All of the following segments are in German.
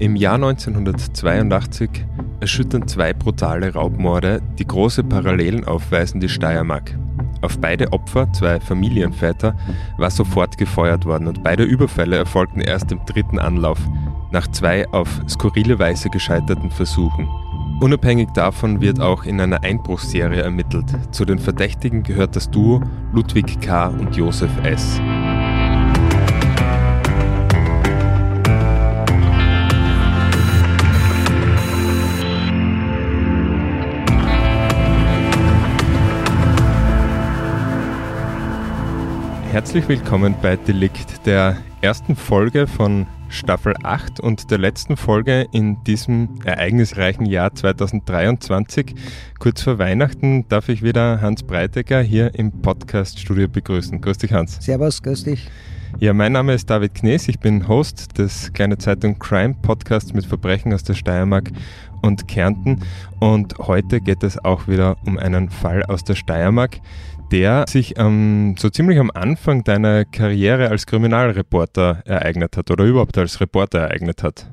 Im Jahr 1982 erschüttern zwei brutale Raubmorde, die große Parallelen aufweisen, die Steiermark. Auf beide Opfer, zwei Familienväter, war sofort gefeuert worden und beide Überfälle erfolgten erst im dritten Anlauf, nach zwei auf skurrile Weise gescheiterten Versuchen. Unabhängig davon wird auch in einer Einbruchsserie ermittelt. Zu den Verdächtigen gehört das Duo Ludwig K. und Josef S. Herzlich willkommen bei Delikt, der ersten Folge von Staffel 8 und der letzten Folge in diesem ereignisreichen Jahr 2023. Kurz vor Weihnachten darf ich wieder Hans Breitegger hier im Podcast-Studio begrüßen. Grüß dich, Hans. Servus, grüß dich. Ja, mein Name ist David Knees, ich bin Host des Kleine Zeitung Crime Podcasts mit Verbrechen aus der Steiermark und Kärnten und heute geht es auch wieder um einen Fall aus der Steiermark, der sich ähm, so ziemlich am Anfang deiner Karriere als Kriminalreporter ereignet hat oder überhaupt als Reporter ereignet hat.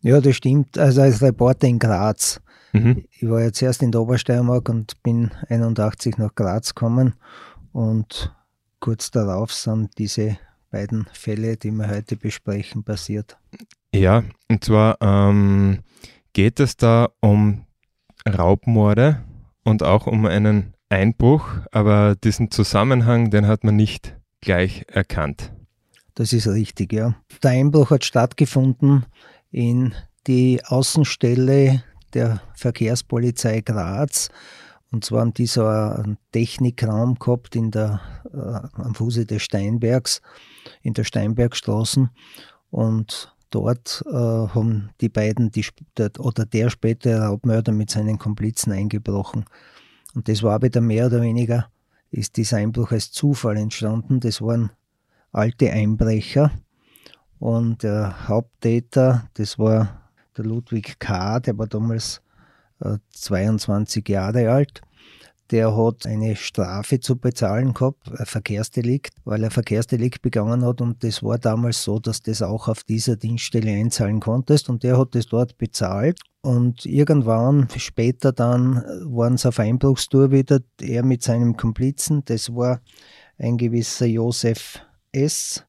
Ja, das stimmt. Also als Reporter in Graz. Mhm. Ich war ja zuerst in der Obersteiermark und bin 81 nach Graz gekommen und kurz darauf sind diese beiden Fälle, die wir heute besprechen, passiert. Ja, und zwar ähm, geht es da um Raubmorde und auch um einen Einbruch, aber diesen Zusammenhang, den hat man nicht gleich erkannt. Das ist richtig, ja. Der Einbruch hat stattgefunden in die Außenstelle der Verkehrspolizei Graz. Und zwar haben die so einen Technikraum gehabt in der, äh, am Fuße des Steinbergs, in der Steinbergstraßen. Und dort äh, haben die beiden, die, oder der spätere Raubmörder mit seinen Komplizen eingebrochen. Und das war wieder mehr oder weniger, ist dieser Einbruch als Zufall entstanden. Das waren alte Einbrecher. Und der Haupttäter, das war der Ludwig K., der war damals äh, 22 Jahre alt der hat eine Strafe zu bezahlen gehabt, ein Verkehrsdelikt, weil er Verkehrsdelikt begangen hat und das war damals so, dass das auch auf dieser Dienststelle einzahlen konntest und der hat das dort bezahlt und irgendwann später dann waren sie auf Einbruchstour wieder, er mit seinem Komplizen, das war ein gewisser Josef S.,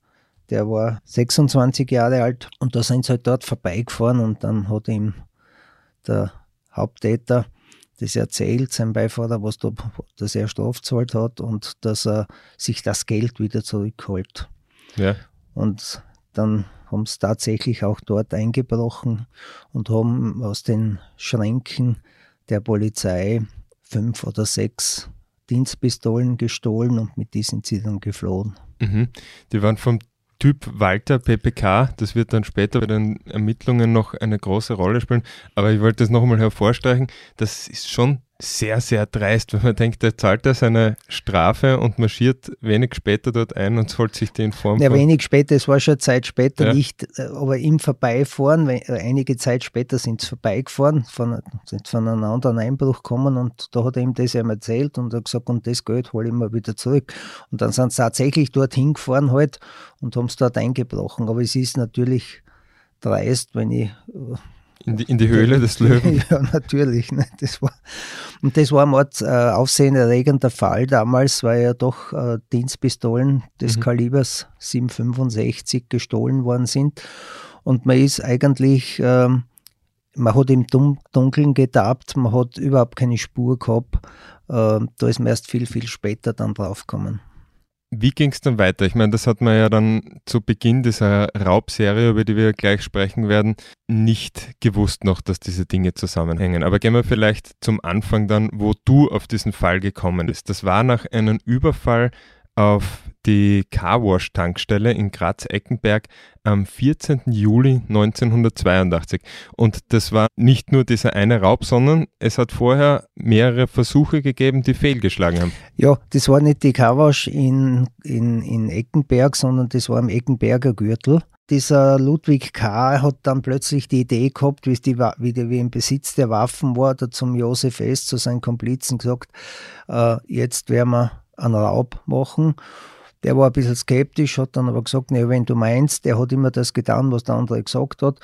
der war 26 Jahre alt und da sind sie halt dort vorbeigefahren und dann hat ihm der Haupttäter das erzählt, sein Beifahrer, was da, dass er strafzahlt hat und dass er sich das Geld wieder zurückholt. Ja. Und dann haben sie tatsächlich auch dort eingebrochen und haben aus den Schränken der Polizei fünf oder sechs Dienstpistolen gestohlen und mit diesen sind sie dann geflohen. Mhm. Die waren vom Typ Walter PPK, das wird dann später bei den Ermittlungen noch eine große Rolle spielen. Aber ich wollte das noch einmal hervorstreichen, das ist schon sehr, sehr dreist, wenn man denkt, er zahlt er seine Strafe und marschiert wenig später dort ein und holt sich die Form Ja, wenig später, es war schon Zeit später ja. nicht, äh, aber im Vorbeifahren, äh, einige Zeit später sind sie vorbeigefahren, von, sind von einem anderen Einbruch gekommen und da hat er ihm das eben erzählt und er hat gesagt, und das Geld hole ich mal wieder zurück. Und dann sind sie tatsächlich dorthin gefahren halt und haben es dort eingebrochen. Aber es ist natürlich dreist, wenn ich äh, in die, in die Höhle des Löwen. Ja, natürlich. Ne? Das war, und das war ein äh, aufsehenerregender Fall damals, weil ja doch äh, Dienstpistolen des mhm. Kalibers 765 gestohlen worden sind. Und man ist eigentlich ähm, man hat im Dunkeln getappt, man hat überhaupt keine Spur gehabt. Äh, da ist man erst viel, viel später dann draufgekommen. Wie ging es dann weiter? Ich meine, das hat man ja dann zu Beginn dieser Raubserie, über die wir gleich sprechen werden, nicht gewusst noch, dass diese Dinge zusammenhängen. Aber gehen wir vielleicht zum Anfang dann, wo du auf diesen Fall gekommen bist. Das war nach einem Überfall auf die Carwash-Tankstelle in Graz-Eckenberg am 14. Juli 1982. Und das war nicht nur dieser eine Raub, sondern es hat vorher mehrere Versuche gegeben, die fehlgeschlagen haben. Ja, das war nicht die Carwash in, in, in Eckenberg, sondern das war am Eckenberger Gürtel. Dieser Ludwig K. hat dann plötzlich die Idee gehabt, wie, die, wie, die, wie im Besitz der Waffen war, da zum Josef S., zu seinen Komplizen gesagt, äh, jetzt werden wir einen Raub machen. Der war ein bisschen skeptisch, hat dann aber gesagt, nee, wenn du meinst, der hat immer das getan, was der andere gesagt hat.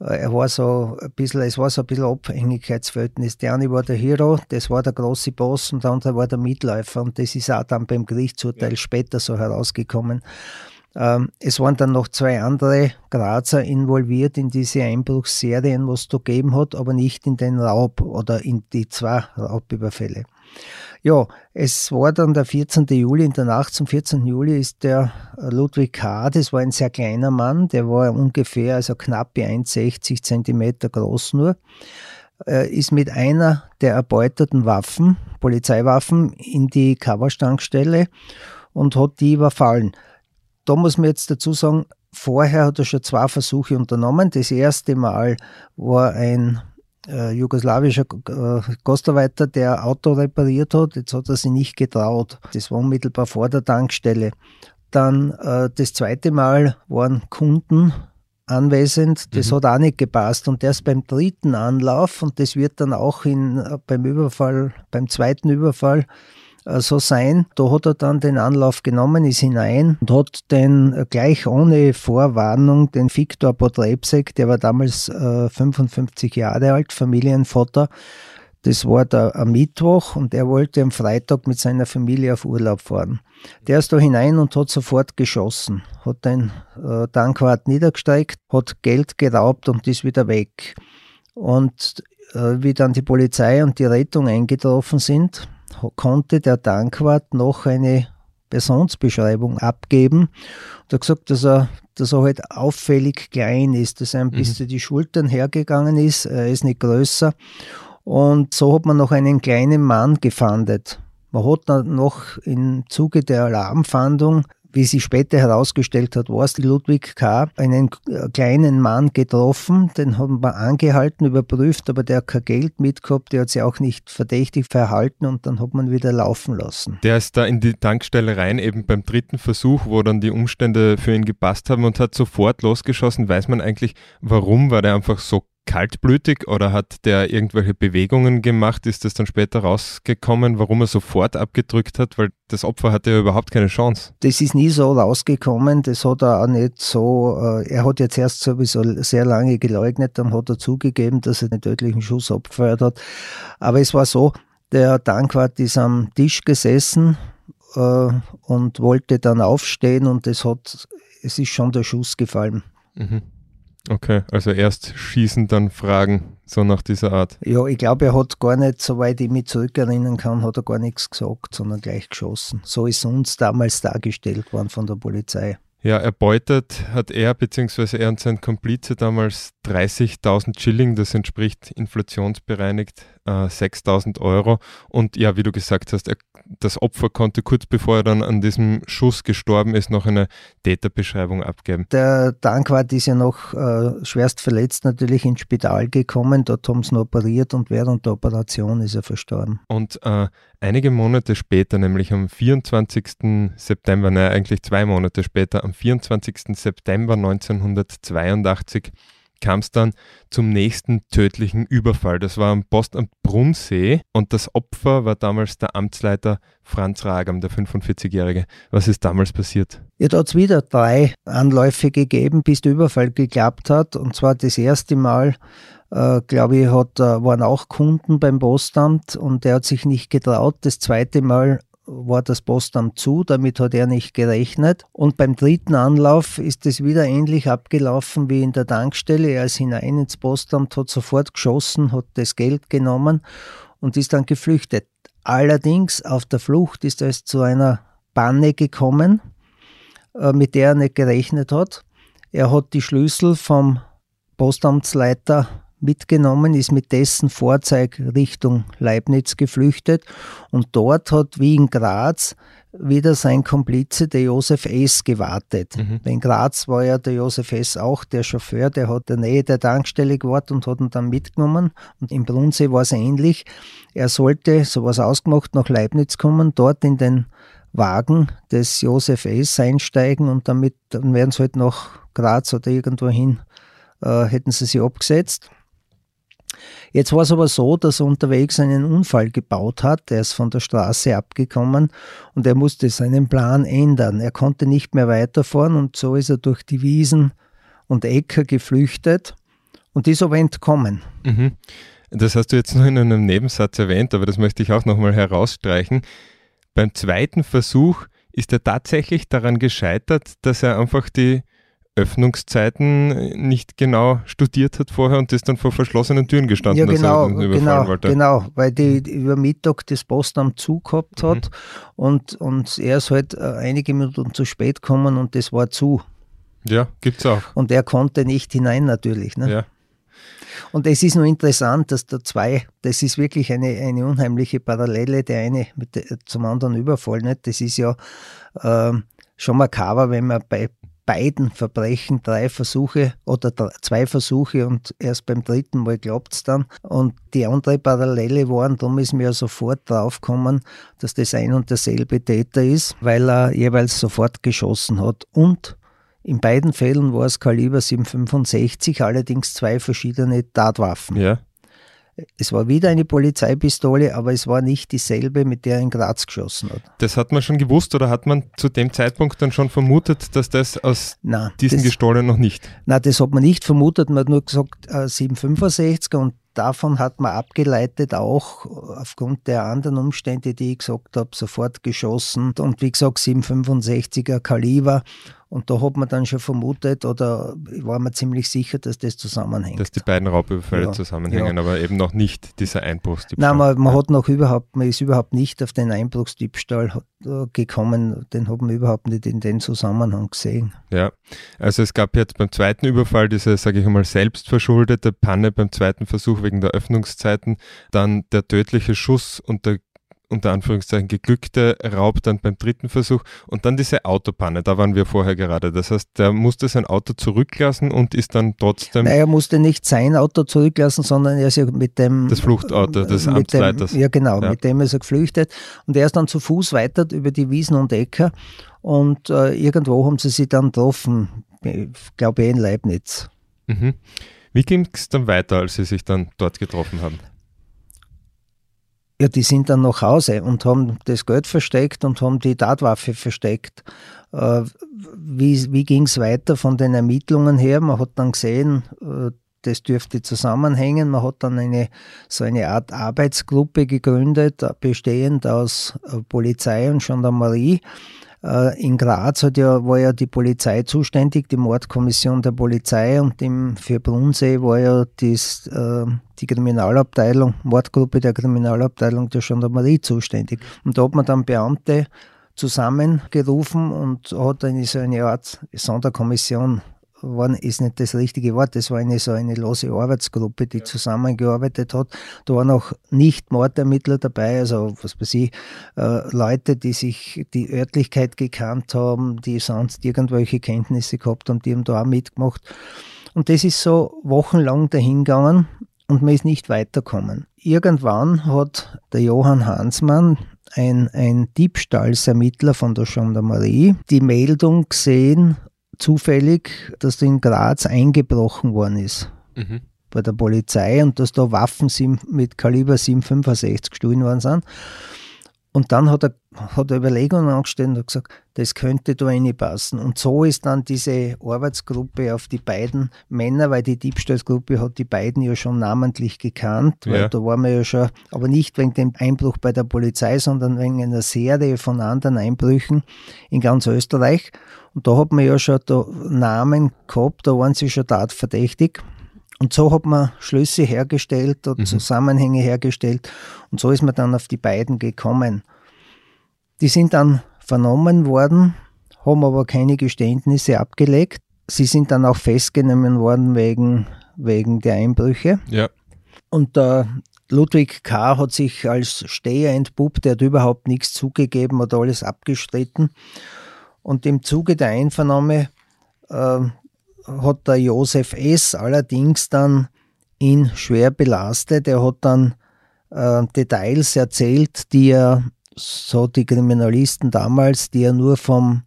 Äh, er war so ein bisschen, es war so ein bisschen Abhängigkeitsverhältnis. Der eine war der Hero, das war der große Boss und der andere war der Mitläufer und das ist auch dann beim Gerichtsurteil später so herausgekommen. Ähm, es waren dann noch zwei andere Grazer involviert in diese Einbruchsserien, was es da gegeben hat, aber nicht in den Raub oder in die zwei Raubüberfälle. Ja, es war dann der 14. Juli, in der Nacht zum 14. Juli ist der äh, Ludwig K., das war ein sehr kleiner Mann, der war ungefähr, also knapp 1,60 Zentimeter groß nur, ist mit einer der erbeuteten Waffen, Polizeiwaffen, in die Coverstankstelle und hat die überfallen. Da muss man jetzt dazu sagen, vorher hat er schon zwei Versuche unternommen. Das erste Mal war ein äh, jugoslawischer äh, Gastarbeiter, der Auto repariert hat. Jetzt hat er sich nicht getraut. Das war unmittelbar vor der Tankstelle. Dann äh, das zweite Mal waren Kunden anwesend. Das mhm. hat auch nicht gepasst. Und erst beim dritten Anlauf, und das wird dann auch in, äh, beim Überfall, beim zweiten Überfall, so sein. Da hat er dann den Anlauf genommen, ist hinein und hat den äh, gleich ohne Vorwarnung den Viktor Podrebsek, der war damals äh, 55 Jahre alt, Familienvater, das war da am Mittwoch und er wollte am Freitag mit seiner Familie auf Urlaub fahren. Der ist da hinein und hat sofort geschossen, hat den äh, Tankwart niedergesteigt, hat Geld geraubt und ist wieder weg. Und äh, wie dann die Polizei und die Rettung eingetroffen sind, konnte der Tankwart noch eine Personsbeschreibung abgeben und hat gesagt, dass er, dass er halt auffällig klein ist, dass er ein mhm. bisschen die Schultern hergegangen ist, er ist nicht größer. Und so hat man noch einen kleinen Mann gefandet. Man hat dann noch im Zuge der Alarmfahndung wie sich später herausgestellt hat, war es Ludwig K., einen kleinen Mann getroffen, den haben wir angehalten, überprüft, aber der hat kein Geld mitgehabt, der hat sich auch nicht verdächtig verhalten und dann hat man wieder laufen lassen. Der ist da in die Tankstelle rein, eben beim dritten Versuch, wo dann die Umstände für ihn gepasst haben und hat sofort losgeschossen. Weiß man eigentlich, warum? War der einfach so kaltblütig oder hat der irgendwelche Bewegungen gemacht? Ist das dann später rausgekommen, warum er sofort abgedrückt hat? Weil das Opfer hatte ja überhaupt keine Chance. Das ist nie so rausgekommen. Das hat er auch nicht so. Äh, er hat jetzt erst sowieso sehr lange geleugnet, dann hat er zugegeben, dass er den tödlichen Schuss abgefeuert hat. Aber es war so, der Tankwart ist am Tisch gesessen äh, und wollte dann aufstehen und es hat, es ist schon der Schuss gefallen. Mhm. Okay, also erst schießen, dann fragen, so nach dieser Art. Ja, ich glaube, er hat gar nicht, soweit ich mich zurückerinnern kann, hat er gar nichts gesagt, sondern gleich geschossen. So ist uns damals dargestellt worden von der Polizei. Ja, erbeutet hat er bzw. er und sein Komplize damals 30.000 Schilling, das entspricht inflationsbereinigt äh, 6.000 Euro. Und ja, wie du gesagt hast, er das Opfer konnte kurz bevor er dann an diesem Schuss gestorben ist, noch eine Täterbeschreibung abgeben. Der Dankwart ist ja noch äh, schwerst verletzt natürlich ins Spital gekommen. Dort haben sie ihn operiert und während der Operation ist er verstorben. Und äh, einige Monate später, nämlich am 24. September, naja, eigentlich zwei Monate später, am 24. September 1982, kam es dann zum nächsten tödlichen Überfall. Das war am Postamt Brunnsee und das Opfer war damals der Amtsleiter Franz Ragam, der 45-Jährige. Was ist damals passiert? Ja, da hat es wieder drei Anläufe gegeben, bis der Überfall geklappt hat. Und zwar das erste Mal, äh, glaube ich, hat, äh, waren auch Kunden beim Postamt und der hat sich nicht getraut. Das zweite Mal war das Postamt zu, damit hat er nicht gerechnet. Und beim dritten Anlauf ist es wieder ähnlich abgelaufen wie in der Tankstelle. Er ist hinein ins Postamt, hat sofort geschossen, hat das Geld genommen und ist dann geflüchtet. Allerdings auf der Flucht ist es zu einer Panne gekommen, äh, mit der er nicht gerechnet hat. Er hat die Schlüssel vom Postamtsleiter mitgenommen, ist mit dessen Vorzeig Richtung Leibniz geflüchtet und dort hat wie in Graz wieder sein Komplize, der Josef S., gewartet. Mhm. In Graz war ja der Josef S. auch der Chauffeur, der hat in der Nähe der Tankstelle gewartet und hat ihn dann mitgenommen. Und im Brunsee war es ähnlich. Er sollte, so was ausgemacht, nach Leibniz kommen, dort in den Wagen des Josef S. einsteigen und damit, dann werden sie halt nach Graz oder irgendwo hin, äh, hätten sie sie abgesetzt. Jetzt war es aber so, dass er unterwegs einen Unfall gebaut hat. Er ist von der Straße abgekommen und er musste seinen Plan ändern. Er konnte nicht mehr weiterfahren und so ist er durch die Wiesen und Äcker geflüchtet und ist aber entkommen. Mhm. Das hast du jetzt nur in einem Nebensatz erwähnt, aber das möchte ich auch nochmal herausstreichen. Beim zweiten Versuch ist er tatsächlich daran gescheitert, dass er einfach die Öffnungszeiten nicht genau studiert hat vorher und das dann vor verschlossenen Türen gestanden ja, genau, dass überfallen genau, wollte. Genau, weil die, die über Mittag das Postamt zugehabt hat mhm. und, und er ist halt äh, einige Minuten zu spät gekommen und das war zu. Ja, gibt's auch. Und er konnte nicht hinein natürlich. Ne? Ja. Und es ist nur interessant, dass da zwei, das ist wirklich eine, eine unheimliche Parallele, der eine mit der, zum anderen Überfall nicht. Das ist ja äh, schon makaber, wenn man bei beiden Verbrechen drei Versuche oder zwei Versuche und erst beim dritten Mal klappt es dann. Und die andere Parallele waren, darum ist mir sofort draufgekommen, dass das ein und derselbe Täter ist, weil er jeweils sofort geschossen hat. Und in beiden Fällen war es Kaliber 765, allerdings zwei verschiedene Tatwaffen. Ja. Es war wieder eine Polizeipistole, aber es war nicht dieselbe, mit der er in Graz geschossen hat. Das hat man schon gewusst oder hat man zu dem Zeitpunkt dann schon vermutet, dass das aus Nein, diesen das, gestohlen noch nicht? Nein, das hat man nicht vermutet. Man hat nur gesagt äh, 765 und davon hat man abgeleitet auch aufgrund der anderen Umstände, die ich gesagt habe, sofort geschossen und wie gesagt 765er Kaliber und da hat man dann schon vermutet oder war man ziemlich sicher, dass das zusammenhängt. Dass die beiden Raubüberfälle ja, zusammenhängen, ja. aber eben noch nicht dieser Einbruchsdiebstahl. Nein, man, man, hat noch überhaupt, man ist überhaupt nicht auf den Einbruchsdiebstahl äh, gekommen, den hat man überhaupt nicht in den Zusammenhang gesehen. Ja, also es gab jetzt beim zweiten Überfall diese, sage ich einmal, selbstverschuldete Panne beim zweiten Versuch wegen der Öffnungszeiten, dann der tödliche Schuss und der unter Anführungszeichen geglückte Raub dann beim dritten Versuch und dann diese Autopanne, da waren wir vorher gerade. Das heißt, der musste sein Auto zurücklassen und ist dann trotzdem. Nein, er musste nicht sein Auto zurücklassen, sondern er ist ja mit dem. Das Fluchtauto des Amtsleiters. Dem, ja, genau, ja. mit dem ist er geflüchtet und er ist dann zu Fuß weiter über die Wiesen und Äcker und äh, irgendwo haben sie sich dann getroffen, ich glaube eh in Leibniz. Mhm. Wie ging es dann weiter, als sie sich dann dort getroffen haben? Ja, die sind dann nach Hause und haben das Geld versteckt und haben die Tatwaffe versteckt. Äh, wie wie ging es weiter von den Ermittlungen her? Man hat dann gesehen, äh, das dürfte zusammenhängen. Man hat dann eine, so eine Art Arbeitsgruppe gegründet, bestehend aus äh, Polizei und Gendarmerie in Graz hat ja, war ja die Polizei zuständig, die Mordkommission der Polizei und im, für Brunsee war ja dies, äh, die Kriminalabteilung, Mordgruppe der Kriminalabteilung der Gendarmerie zuständig. Und da hat man dann Beamte zusammengerufen und hat eine so eine Art Sonderkommission waren, ist nicht das richtige Wort, das war eine so eine lose Arbeitsgruppe, die ja. zusammengearbeitet hat. Da waren auch nicht Mordermittler dabei, also was weiß ich, äh, Leute, die sich die Örtlichkeit gekannt haben, die sonst irgendwelche Kenntnisse gehabt haben, die haben da auch mitgemacht. Und das ist so wochenlang dahingegangen und man ist nicht weitergekommen. Irgendwann hat der Johann Hansmann, ein, ein Diebstahlsermittler von der Gendarmerie, die Meldung gesehen zufällig, dass in Graz eingebrochen worden ist. Mhm. Bei der Polizei und dass da Waffen mit Kaliber 765 gestohlen worden sind. Und dann hat er, hat er Überlegungen angestellt und gesagt, das könnte da reinpassen. Und so ist dann diese Arbeitsgruppe auf die beiden Männer, weil die Diebstahlsgruppe hat die beiden ja schon namentlich gekannt, weil Ja. da waren wir ja schon, aber nicht wegen dem Einbruch bei der Polizei, sondern wegen einer Serie von anderen Einbrüchen in ganz Österreich. Und da hat man ja schon Namen gehabt, da waren sie schon tatverdächtig. Und so hat man Schlüsse hergestellt und Zusammenhänge hergestellt. Und so ist man dann auf die beiden gekommen. Die sind dann vernommen worden, haben aber keine Geständnisse abgelegt. Sie sind dann auch festgenommen worden wegen, wegen der Einbrüche. Ja. Und der Ludwig K. hat sich als Steher entpuppt, der hat überhaupt nichts zugegeben, hat alles abgestritten. Und im Zuge der Einvernahme äh, hat der Josef S. allerdings dann ihn schwer belastet. Er hat dann äh, Details erzählt, die er, so die Kriminalisten damals, die er nur vom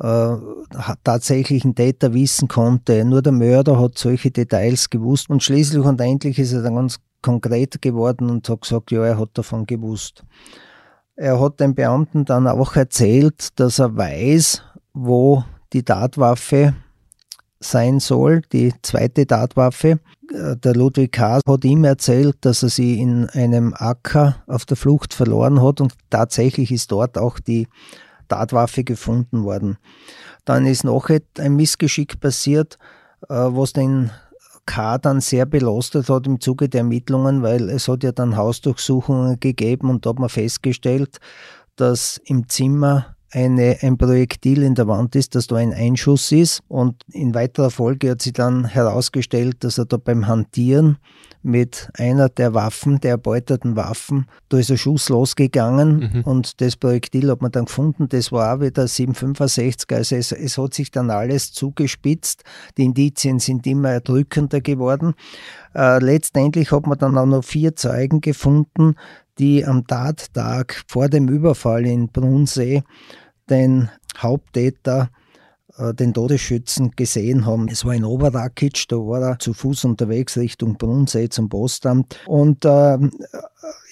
äh, tatsächlichen Täter wissen konnte. Nur der Mörder hat solche Details gewusst und schließlich und endlich ist er dann ganz konkret geworden und hat gesagt, ja, er hat davon gewusst. Er hat den Beamten dann auch erzählt, dass er weiß, wo die Tatwaffe sein soll, die zweite Tatwaffe. Der Ludwig K. hat ihm erzählt, dass er sie in einem Acker auf der Flucht verloren hat und tatsächlich ist dort auch die Tatwaffe gefunden worden. Dann ist noch ein Missgeschick passiert, äh, was den K. dann sehr belastet hat im Zuge der Ermittlungen, weil es hat ja dann Hausdurchsuchungen gegeben und da hat man festgestellt, dass im Zimmer eine, ein Projektil in der Wand ist, dass da ein Einschuss ist. Und in weiterer Folge hat sich dann herausgestellt, dass er da beim Hantieren mit einer der Waffen, der erbeuteten Waffen, da ist ein Schuss losgegangen Mhm. und das Projektil hat man dann gefunden, das war auch wieder 765, also es, es hat sich dann alles zugespitzt, die Indizien sind immer erdrückender geworden. Äh, letztendlich hat man dann auch noch vier Zeugen gefunden, die am Tattag vor dem Überfall in Brunsee den Haupttäter, äh, den Todesschützen gesehen haben. Es war in Oberrakic, da war er zu Fuß unterwegs Richtung Brunsee zum Postamt. Und äh,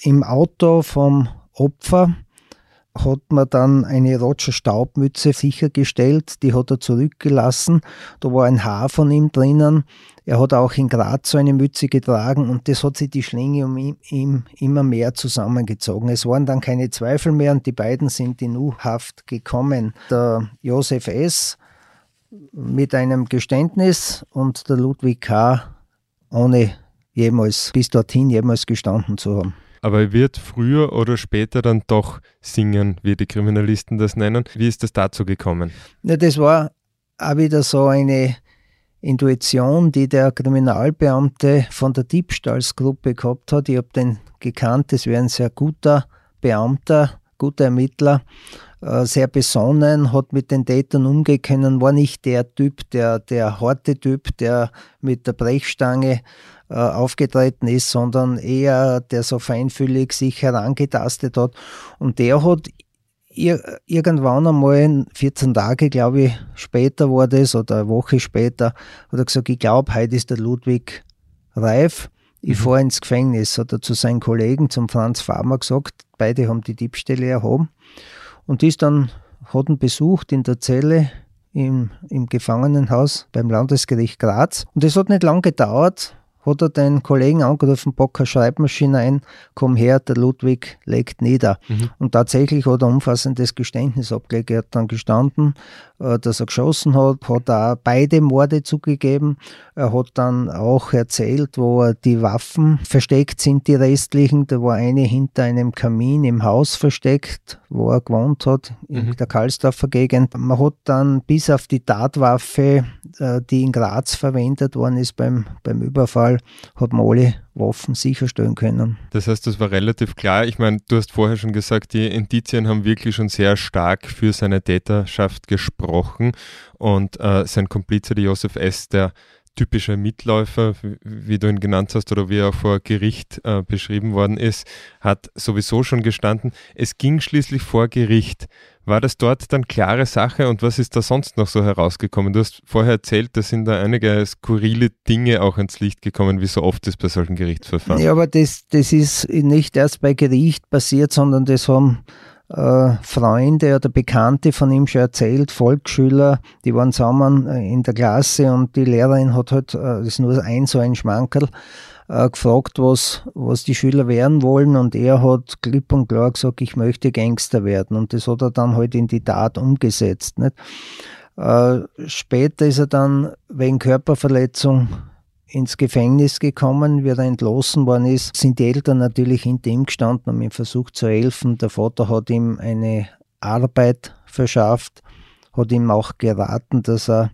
im Auto vom Opfer hat man dann eine Roger Staubmütze sichergestellt, die hat er zurückgelassen. Da war ein Haar von ihm drinnen. Er hat auch in Graz so eine Mütze getragen und das hat sich die Schlinge um ihn, ihm immer mehr zusammengezogen. Es waren dann keine Zweifel mehr und die beiden sind in U-Haft gekommen. Der Josef S. mit einem Geständnis und der Ludwig K. ohne jemals bis dorthin jemals gestanden zu haben. Aber er wird früher oder später dann doch singen, wie die Kriminalisten das nennen. Wie ist es dazu gekommen? Ja, das war auch wieder so eine Intuition, die der Kriminalbeamte von der Diebstahlsgruppe gehabt hat. Ich habe den gekannt, das wäre ein sehr guter Beamter, guter Ermittler, äh, sehr besonnen, hat mit den Tätern umgehen war nicht der Typ, der, der harte Typ, der mit der Brechstange äh, aufgetreten ist, sondern eher der so feinfühlig sich herangetastet hat. Und der hat ir irgendwann einmal, 14 Tage, glaube ich, später war das, oder eine Woche später, hat er gesagt, ich glaube, heute ist der Ludwig reif, ich Mhm. fahre ins Gefängnis, hat er zu seinen Kollegen, zum Franz Farmer gesagt, beide haben die Diebstähle erhoben. Und die ist dann, hat ihn besucht in der Zelle im, im Gefangenenhaus beim Landesgericht Graz. Und es hat nicht lang gedauert, hat er den Kollegen angerufen, pack eine Schreibmaschine ein, komm her, der Ludwig legt nieder. Mhm. Und tatsächlich hat er umfassendes Geständnis abgelegt. Er hat dann gestanden, dass er geschossen hat, hat auch beide Morde zugegeben. Er hat dann auch erzählt, wo die Waffen versteckt sind, die restlichen. Da war eine hinter einem Kamin im Haus versteckt, wo er gewohnt hat, in Mhm. der Karlsdorfer Gegend. Man hat dann bis auf die Tatwaffe, äh, die in Graz verwendet worden ist beim, beim Überfall, hat man alle Waffen sicherstellen können. Das heißt, das war relativ klar. Ich meine, du hast vorher schon gesagt, die Indizien haben wirklich schon sehr stark für seine Täterschaft gesprochen und äh, sein Komplize, der Josef S., der typische Mitläufer, wie- du ihn genannt hast oder wie er vor Gericht äh, beschrieben worden ist, hat sowieso schon gestanden. Es ging schließlich vor Gericht. War das dort dann klare Sache und was ist da sonst noch so herausgekommen? Du hast vorher erzählt, da sind da einige skurrile Dinge auch ans Licht gekommen, wie so oft ist bei solchen Gerichtsverfahren. Ja, aber das, das ist nicht erst bei Gericht passiert, sondern das haben äh, Freunde oder Bekannte von ihm schon erzählt, Volksschüler, die waren zusammen äh, in der Klasse und die Lehrerin hat halt, äh, das ist nur ein so ein Schmankerl, gefragt, was, was die Schüler werden wollen und er hat klipp und klar gesagt, ich möchte Gangster werden und das hat er dann halt in die Tat umgesetzt. Nicht? Später ist er dann wegen Körperverletzung ins Gefängnis gekommen, wie er entlassen worden ist, sind die Eltern natürlich hinter ihm gestanden, haben ihm versucht zu helfen. Der Vater hat ihm eine Arbeit verschafft, hat ihm auch geraten, dass er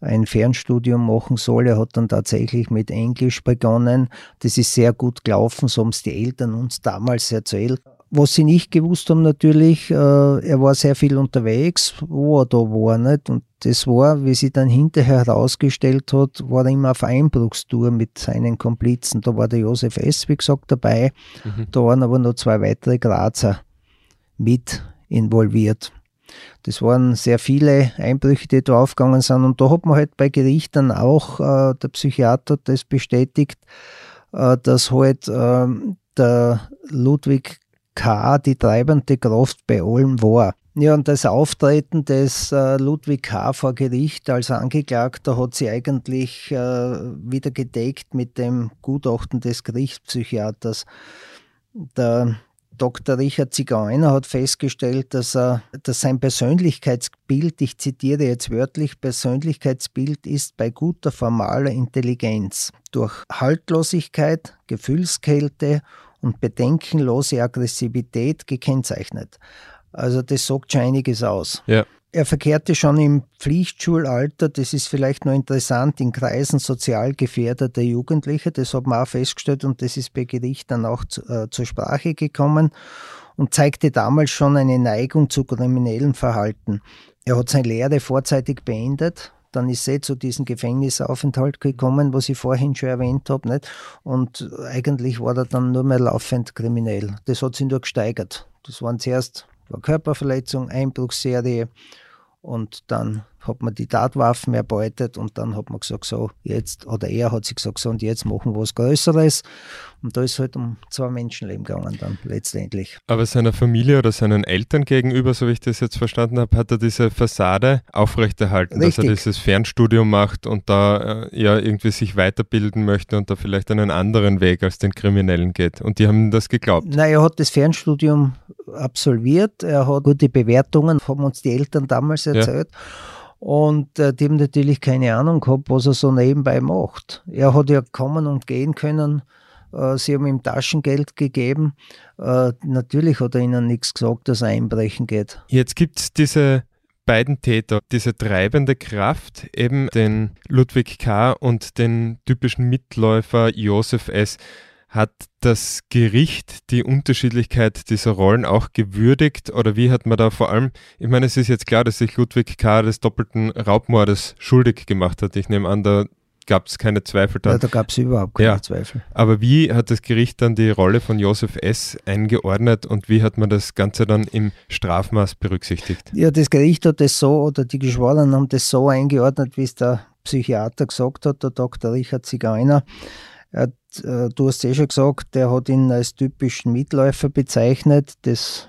ein Fernstudium machen soll. Er hat dann tatsächlich mit Englisch begonnen. Das ist sehr gut gelaufen, so haben es die Eltern uns damals erzählt. Was sie nicht gewusst haben natürlich, äh, er war sehr viel unterwegs, wo er da war. Nicht? Und das war, wie sie dann hinterher herausgestellt hat, war er immer auf Einbruchstour mit seinen Komplizen. Da war der Josef S., wie gesagt, dabei. Mhm. Da waren aber noch zwei weitere Grazer mit involviert. Das waren sehr viele Einbrüche, die da aufgegangen sind. Und da hat man halt bei Gericht dann auch, äh, der Psychiater das bestätigt, äh, dass halt äh, der Ludwig K. die treibende Kraft bei allem war. Ja, und das Auftreten des äh, Ludwig K. vor Gericht als Angeklagter hat sie eigentlich äh, wieder gedeckt mit dem Gutachten des Gerichtspsychiaters. Der Dr. Richard Zigeuner hat festgestellt, dass, er, dass sein Persönlichkeitsbild, ich zitiere jetzt wörtlich, Persönlichkeitsbild ist bei guter formaler Intelligenz durch Haltlosigkeit, Gefühlskälte und bedenkenlose Aggressivität gekennzeichnet. Also das sagt schon einiges aus. Ja. Er verkehrte schon im Pflichtschulalter, das ist vielleicht noch interessant, in Kreisen sozial gefährdeter Jugendlicher. Das hat man auch festgestellt und das ist bei Gericht dann auch zu, äh, zur Sprache gekommen und zeigte damals schon eine Neigung zu kriminellem Verhalten. Er hat seine Lehre vorzeitig beendet, dann ist er zu diesem Gefängnisaufenthalt gekommen, was ich vorhin schon erwähnt habe. Nicht? Und eigentlich war er dann nur mehr laufend kriminell. Das hat sich nur gesteigert. Das waren zuerst war Körperverletzung, Einbruchsserie und dann hat man die Tatwaffen erbeutet und dann hat man gesagt, so jetzt, oder er hat sich gesagt, so und jetzt machen wir was Größeres. Und da ist halt um zwei Menschenleben gegangen dann letztendlich. Aber seiner Familie oder seinen Eltern gegenüber, so wie ich das jetzt verstanden habe, hat er diese Fassade aufrechterhalten, Richtig. dass er dieses Fernstudium macht und da äh, ja irgendwie sich weiterbilden möchte und da vielleicht einen anderen Weg als den Kriminellen geht. Und die haben das geglaubt. Nein, er hat das Fernstudium absolviert, er hat gute Bewertungen, haben uns die Eltern damals erzählt. Ja. Und äh, die haben natürlich keine Ahnung gehabt, was er so nebenbei macht. Er hat ja kommen und gehen können. Äh, sie haben ihm Taschengeld gegeben. Äh, natürlich hat er ihnen nichts gesagt, dass er einbrechen geht. Jetzt gibt es diese beiden Täter, diese treibende Kraft, eben den Ludwig K. und den typischen Mitläufer Josef S hat das Gericht die Unterschiedlichkeit dieser Rollen auch gewürdigt oder wie hat man da vor allem, ich meine, es ist jetzt klar, dass sich Ludwig K. des doppelten Raubmordes schuldig gemacht hat. Ich nehme an, da gab es keine Zweifel da. Ja, da gab es überhaupt keine ja. Zweifel. Aber wie hat das Gericht dann die Rolle von Josef S. eingeordnet und wie hat man das Ganze dann im Strafmaß berücksichtigt? Ja, das Gericht hat das so oder die Geschworenen haben das so eingeordnet, wie es der Psychiater gesagt hat, der Dr. Richard Zigeuner. Äh, du hast eh schon gesagt, der hat ihn als typischen Mitläufer bezeichnet. Das,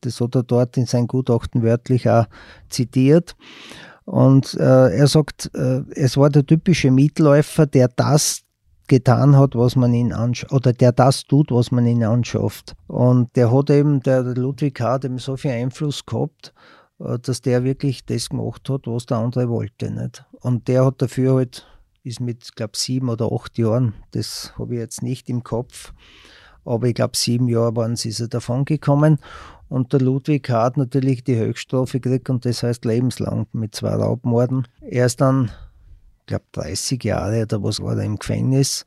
das hat er dort in sein Gutachten wörtlich auch zitiert. Und äh, er sagt, äh, es war der typische Mitläufer, der das getan hat, was man ihn anschaut, oder der das tut, was man ihn anschafft. Und der hat eben, der Ludwig hat eben so viel Einfluss gehabt, äh, dass der wirklich das gemacht hat, was der andere wollte. Nicht? Und der hat dafür halt ist mit, glaube sieben oder acht Jahren, das habe ich jetzt nicht im Kopf, aber ich glaube, sieben Jahre waren sie, ist er davon gekommen. Und der Ludwig hat natürlich die Höchststrafe gekriegt und das heißt lebenslang mit zwei Raubmorden. Er ist dann, ich glaube, 30 Jahre oder was war er im Gefängnis,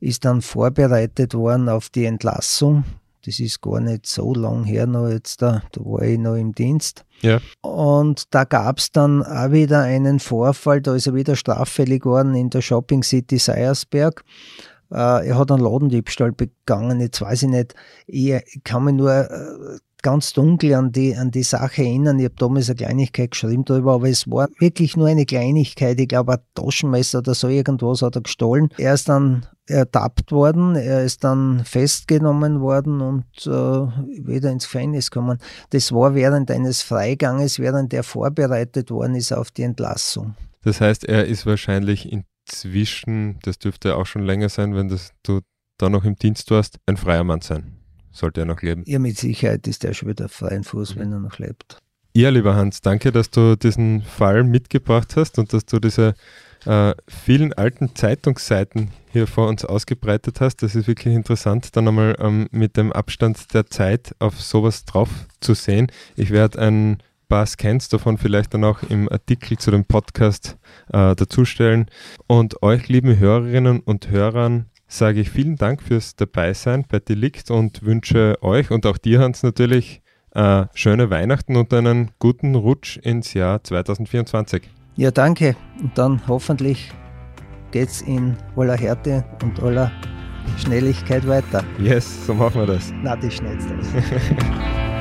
ist dann vorbereitet worden auf die Entlassung. Das ist gar nicht so lang her noch jetzt da, da war ich noch im Dienst. Ja. Und da gab es dann auch wieder einen Vorfall, da ist er wieder straffällig geworden in der Shopping City Seiersberg. Äh, er hat einen Ladendiebstahl begangen, jetzt weiß ich nicht, ich kann mich nur äh, ganz dunkel an die, an die Sache erinnern. Ich habe damals eine Kleinigkeit geschrieben darüber, aber es war wirklich nur eine Kleinigkeit. Ich glaube, ein Taschenmesser oder so irgendwas hat er gestohlen. Er ist dann ertappt worden, er ist dann festgenommen worden und äh, wieder ins Gefängnis gekommen. Das war während eines Freiganges, während er vorbereitet worden ist auf die Entlassung. Das heißt, er ist wahrscheinlich inzwischen, das dürfte auch schon länger sein, wenn das, du da noch im Dienst warst, ein freier Mann sein sollte er noch leben. Ja, mit Sicherheit ist er schon wieder freien Fuß, wenn er noch lebt. Ja, lieber Hans, danke, dass du diesen Fall mitgebracht hast und dass du diese äh, vielen alten Zeitungsseiten hier vor uns ausgebreitet hast. Das ist wirklich interessant, dann einmal ähm, mit dem Abstand der Zeit auf sowas drauf zu sehen. Ich werde ein paar Scans davon vielleicht dann auch im Artikel zu dem Podcast äh, dazustellen. Und euch, lieben Hörerinnen und Hörern, sage ich vielen Dank fürs Dabeisein bei Delikt und wünsche euch und auch dir, Hans, natürlich äh, schöne Weihnachten und einen guten Rutsch ins Jahr 2024. Ja, danke. Und dann hoffentlich geht es in aller Härte und aller Schnelligkeit weiter. Yes, so machen wir das. Na, die schnellste.